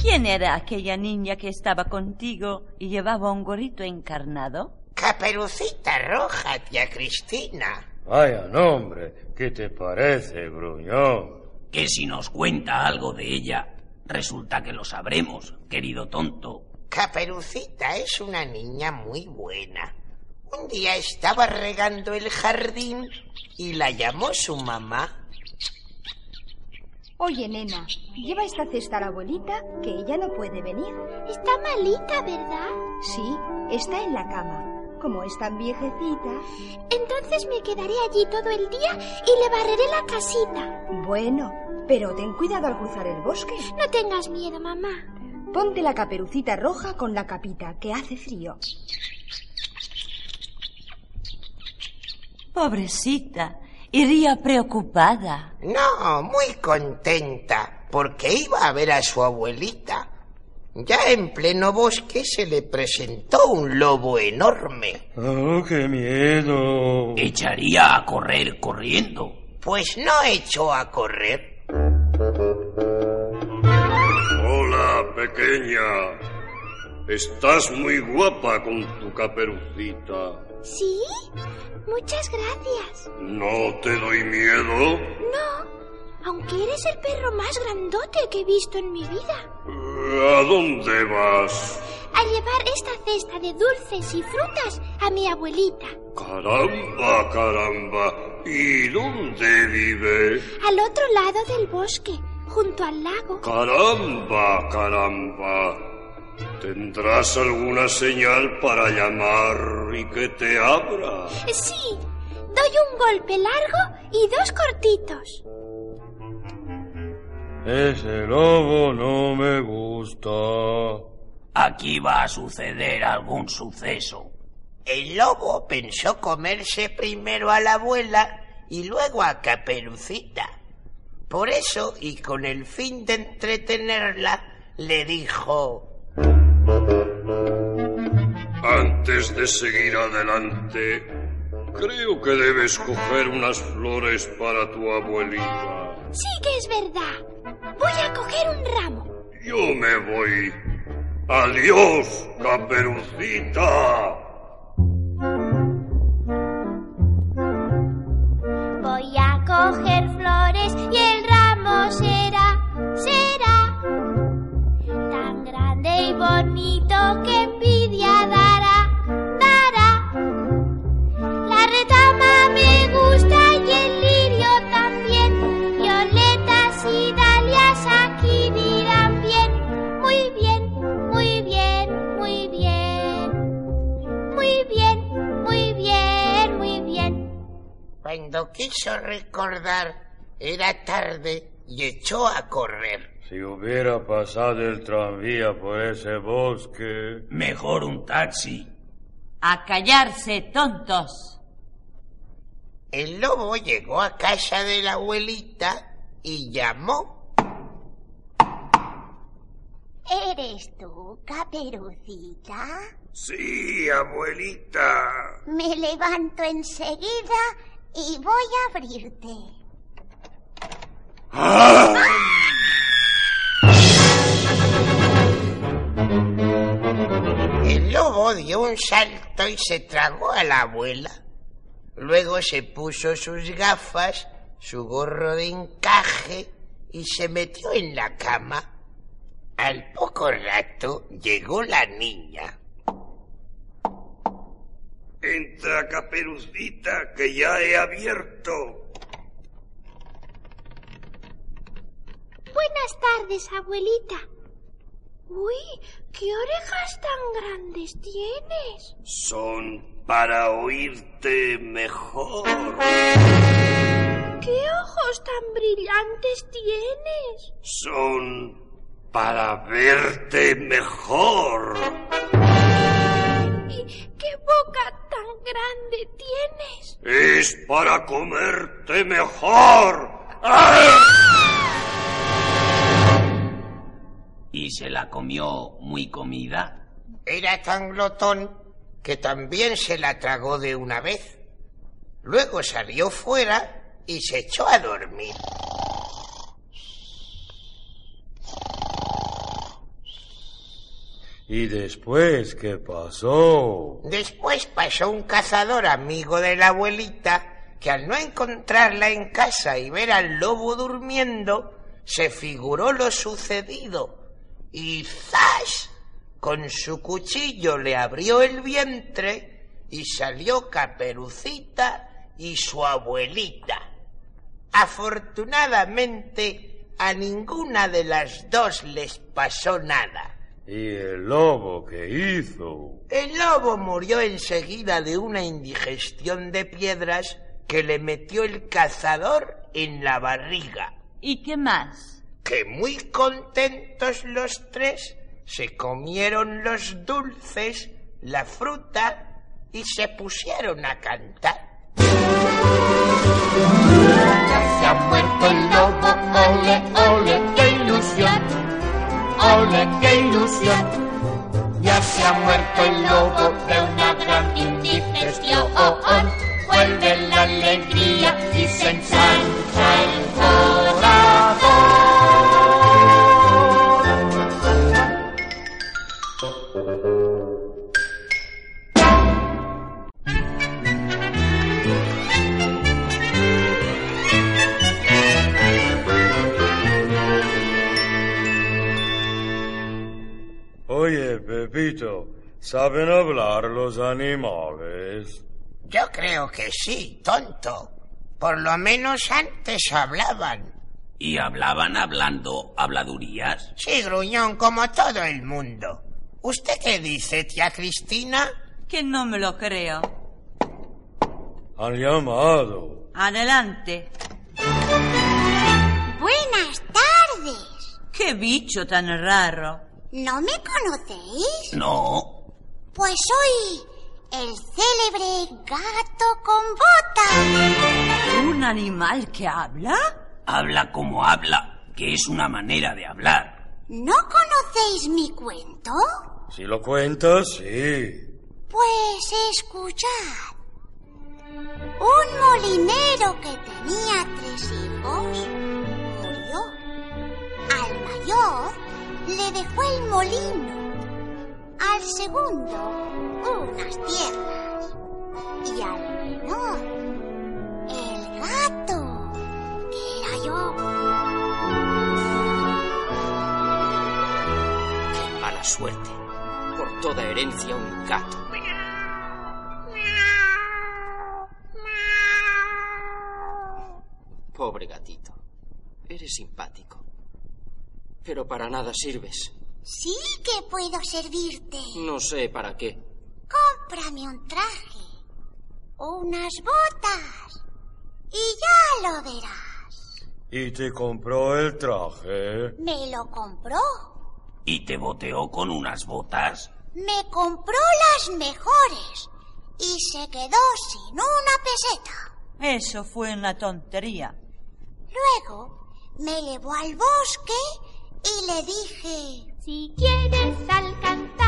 ¿Quién era aquella niña que estaba contigo y llevaba un gorrito encarnado? Caperucita roja, tía Cristina. Vaya nombre, ¿qué te parece, gruñón? Que si nos cuenta algo de ella, resulta que lo sabremos, querido tonto. Caperucita es una niña muy buena. Un día estaba regando el jardín y la llamó su mamá. Oye, nena, lleva esta cesta a la abuelita, que ella no puede venir. Está malita, ¿verdad? Sí, está en la cama. Como es tan viejecita. Entonces me quedaré allí todo el día y le barreré la casita. Bueno, pero ten cuidado al cruzar el bosque. No tengas miedo, mamá. Ponte la caperucita roja con la capita, que hace frío. Pobrecita, iría preocupada. No, muy contenta, porque iba a ver a su abuelita. Ya en pleno bosque se le presentó un lobo enorme. ¡Oh, qué miedo! Echaría a correr corriendo. Pues no echó a correr. Hola, pequeña. Estás muy guapa con tu caperucita. ¿Sí? Muchas gracias. ¿No te doy miedo? No, aunque eres el perro más grandote que he visto en mi vida. ¿A dónde vas? A llevar esta cesta de dulces y frutas a mi abuelita. Caramba, caramba. ¿Y dónde vive? Al otro lado del bosque, junto al lago. Caramba, caramba. ¿Tendrás alguna señal para llamar y que te abra? Sí, doy un golpe largo y dos cortitos. Ese lobo no me gusta. Aquí va a suceder algún suceso. El lobo pensó comerse primero a la abuela y luego a Caperucita. Por eso, y con el fin de entretenerla, le dijo... Antes de seguir adelante, creo que debes coger unas flores para tu abuelita. Sí que es verdad. Voy a coger un ramo. Yo me voy. Adiós, caperucita. Voy a coger flores y el ramo será, será tan grande y bonito que Cuando quiso recordar, era tarde y echó a correr. Si hubiera pasado el tranvía por ese bosque. Mejor un taxi. A callarse, tontos. El lobo llegó a casa de la abuelita y llamó. ¿Eres tú, caperucita? Sí, abuelita. Me levanto enseguida y voy a abrirte. El lobo dio un salto y se tragó a la abuela. Luego se puso sus gafas, su gorro de encaje y se metió en la cama. Al poco rato llegó la niña. Entra, caperucita, que ya he abierto. Buenas tardes, abuelita. Uy, qué orejas tan grandes tienes. Son para oírte mejor. ¿Qué ojos tan brillantes tienes? Son para verte mejor. ¿Y qué boca tan grande tienes? Es para comerte mejor. ¿Y se la comió muy comida? Era tan glotón que también se la tragó de una vez. Luego salió fuera y se echó a dormir. ¿Y después qué pasó? Después pasó un cazador amigo de la abuelita que al no encontrarla en casa y ver al lobo durmiendo, se figuró lo sucedido y ¡zas! Con su cuchillo le abrió el vientre y salió Caperucita y su abuelita. Afortunadamente a ninguna de las dos les pasó nada. ¿Y el lobo qué hizo? El lobo murió enseguida de una indigestión de piedras que le metió el cazador en la barriga. ¿Y qué más? Que muy contentos los tres se comieron los dulces, la fruta y se pusieron a cantar. Ya se ha muerto el lobo, ole, ole, ole, qué ilusión. Ya se ha muerto el lobo de una gran indigestión. Vuelve la Oye, Pepito, ¿saben hablar los animales? Yo creo que sí, tonto. Por lo menos antes hablaban. ¿Y hablaban hablando habladurías? Sí, gruñón, como todo el mundo. ¿Usted qué dice, tía Cristina? Que no me lo creo. Han llamado. Adelante. Buenas tardes. ¡Qué bicho tan raro! ¿No me conocéis? No. Pues soy el célebre gato con botas. ¿Un animal que habla? Habla como habla, que es una manera de hablar. ¿No conocéis mi cuento? Si lo cuentas, sí. Pues escuchad. Un molinero que tenía tres hijos murió. Al mayor le dejó el molino. Al segundo unas tierras. Y al menor el gato, que era yo. Qué mala suerte. Por toda herencia un gato. Pobre gatito. Eres simpático. Pero para nada sirves. Sí que puedo servirte. No sé para qué. Cómprame un traje, unas botas y ya lo verás. ¿Y te compró el traje? Me lo compró. ¿Y te boteó con unas botas? Me compró las mejores y se quedó sin una peseta. Eso fue una tontería. Luego me llevó al bosque y le dije... Si quieres alcanzar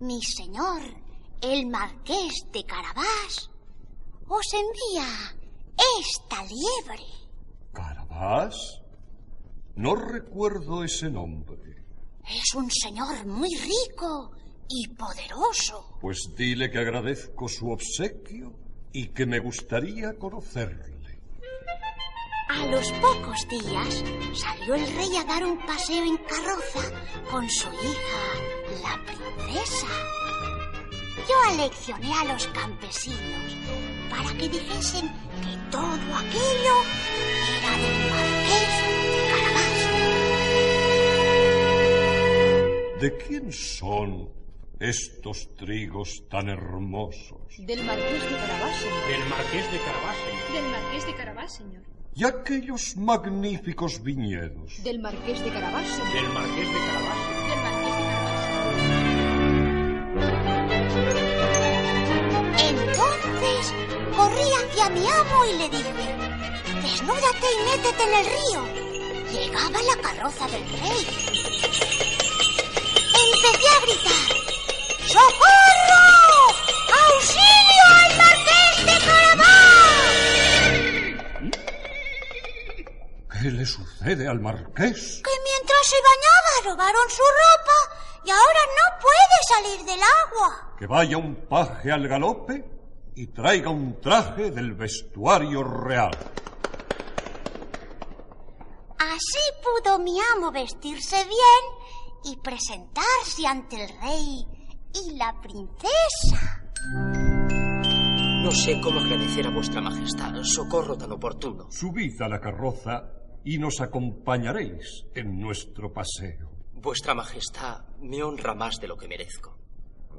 mi señor, el marqués de Carabás, os envía esta liebre. ¿Carabás? No recuerdo ese nombre. Es un señor muy rico y poderoso. Pues dile que agradezco su obsequio y que me gustaría conocerle. A los pocos días salió el rey a dar un paseo en carroza con su hija, la princesa. Yo aleccioné a los campesinos para que dijesen que todo aquello era del marqués de Carabás. ¿De quién son estos trigos tan hermosos. Del Marqués de Carabás, señor. Del Marqués de Carabás, señor. Del Marqués de Carabás, señor. Y aquellos magníficos viñedos. Del Marqués de Carabás, señor. Del Marqués de Carabás. Del Marqués de Carabás. Entonces corrí hacia mi amo y le dije, desnúdate y métete en el río. Llegaba la carroza del rey. Empecé a gritar, ¡Socorro! Sucede al marqués? Que mientras se bañaba robaron su ropa y ahora no puede salir del agua. Que vaya un paje al galope y traiga un traje del vestuario real. Así pudo mi amo vestirse bien y presentarse ante el rey y la princesa. No sé cómo agradecer a vuestra majestad socorro tan oportuno. Subid a la carroza y nos acompañaréis en nuestro paseo. Vuestra majestad me honra más de lo que merezco.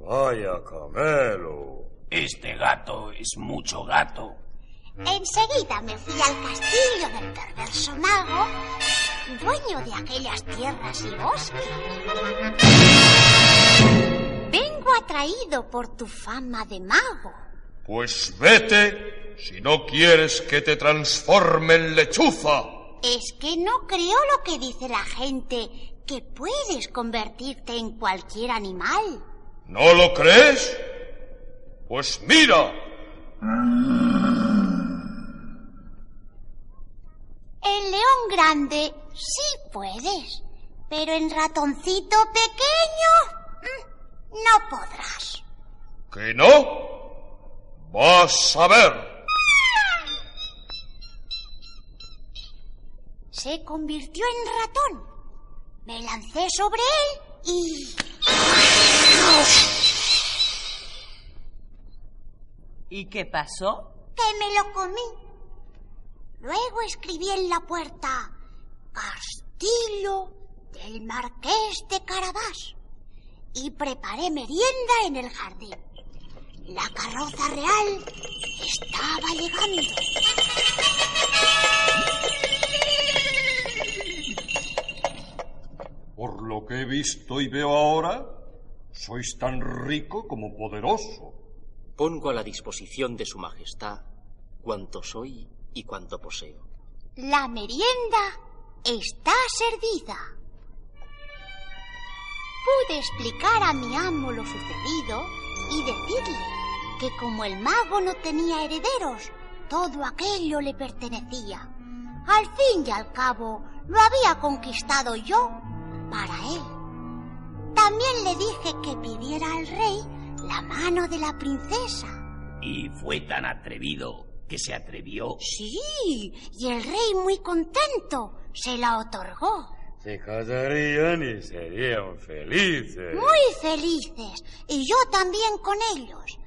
Vaya camelo. Este gato es mucho gato. Enseguida me fui al castillo del perverso mago, dueño de aquellas tierras y bosques. Vengo atraído por tu fama de mago. Pues vete si no quieres que te transforme en lechuza. Es que no creo lo que dice la gente, que puedes convertirte en cualquier animal. ¿No lo crees? Pues mira. En león grande sí puedes, pero en ratoncito pequeño mm, no podrás. ¿Que no? Vas a ver. Se convirtió en ratón. Me lancé sobre él y... ¿Y qué pasó? que me lo comí. Luego escribí en la puerta Castillo del Marqués de Carabás y preparé merienda en el jardín. La carroza real estaba llegando. Por lo que he visto y veo ahora, sois tan rico como poderoso. Pongo a la disposición de su majestad cuanto soy y cuanto poseo. La merienda está servida. Pude explicar a mi amo lo sucedido y decirle que como el mago no tenía herederos, todo aquello le pertenecía. Al fin y al cabo, lo había conquistado yo para él. También le dije que pidiera al rey la mano de la princesa. Y fue tan atrevido que se atrevió. Sí, y el rey muy contento se la otorgó. Se casarían y serían felices. Muy felices, y yo también con ellos.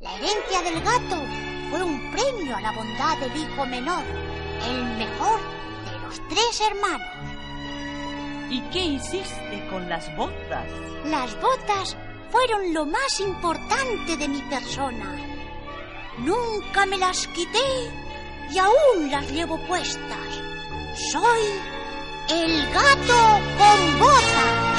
La herencia del gato fue un premio a la bondad del hijo menor, el mejor de los tres hermanos. ¿Y qué hiciste con las botas? Las botas fueron lo más importante de mi persona. Nunca me las quité y aún las llevo puestas. Soy el gato con botas.